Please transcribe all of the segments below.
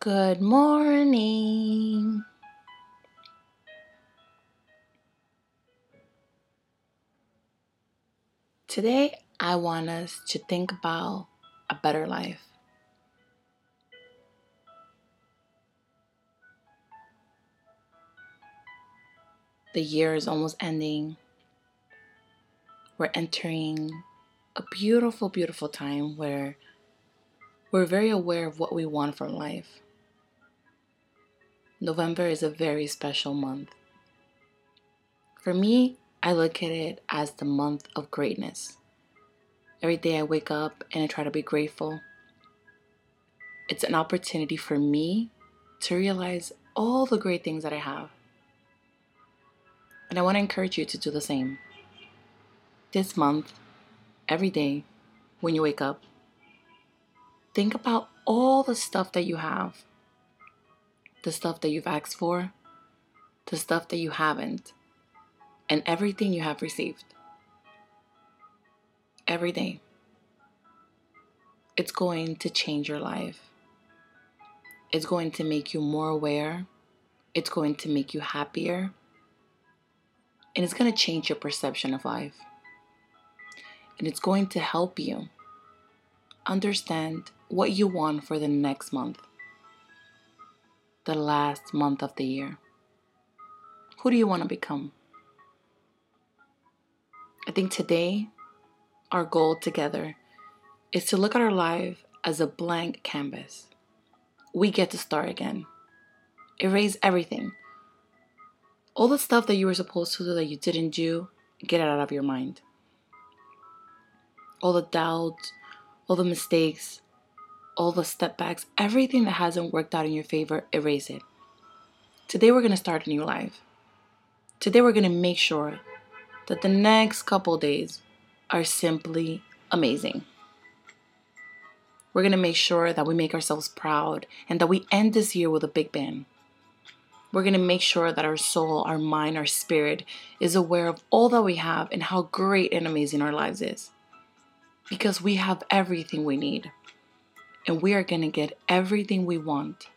Good morning. Today, I want us to think about a better life. The year is almost ending. We're entering a beautiful, beautiful time where we're very aware of what we want from life. November is a very special month. For me, I look at it as the month of greatness. Every day I wake up and I try to be grateful. It's an opportunity for me to realize all the great things that I have. And I want to encourage you to do the same. This month, every day, when you wake up, think about all the stuff that you have the stuff that you've asked for, the stuff that you haven't, and everything you have received. Every day. It's going to change your life. It's going to make you more aware. It's going to make you happier. And it's going to change your perception of life. And it's going to help you understand what you want for the next month the last month of the year? Who do you want to become? I think today, our goal together is to look at our life as a blank canvas. We get to start again. Erase everything. All the stuff that you were supposed to do that you didn't do, get it out of your mind. All the doubts, all the mistakes, all the step backs, everything that hasn't worked out in your favor, erase it. Today we're going to start a new life. Today we're going to make sure that the next couple days are simply amazing. We're going to make sure that we make ourselves proud and that we end this year with a big bang. We're going to make sure that our soul, our mind, our spirit is aware of all that we have and how great and amazing our lives is. Because we have everything we need and we are going to get everything we want.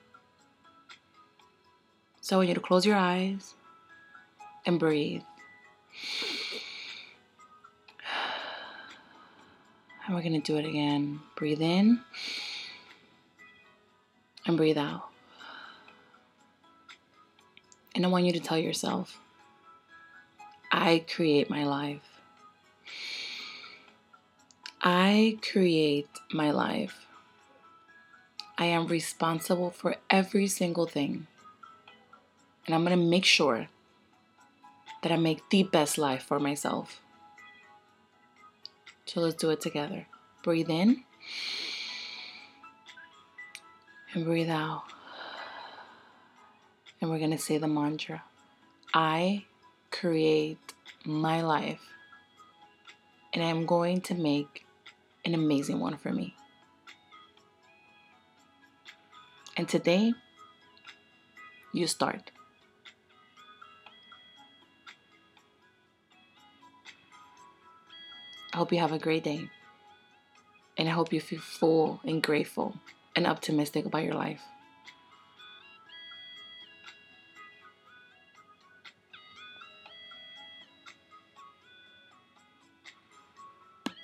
So I want you to close your eyes and breathe. And we're going to do it again. Breathe in and breathe out. And I want you to tell yourself, I create my life. I create my life. I am responsible for every single thing. And I'm going to make sure that I make the best life for myself. So let's do it together. Breathe in and breathe out. And we're going to say the mantra I create my life, and I'm going to make an amazing one for me. And today, you start. I hope you have a great day. And I hope you feel full and grateful and optimistic about your life.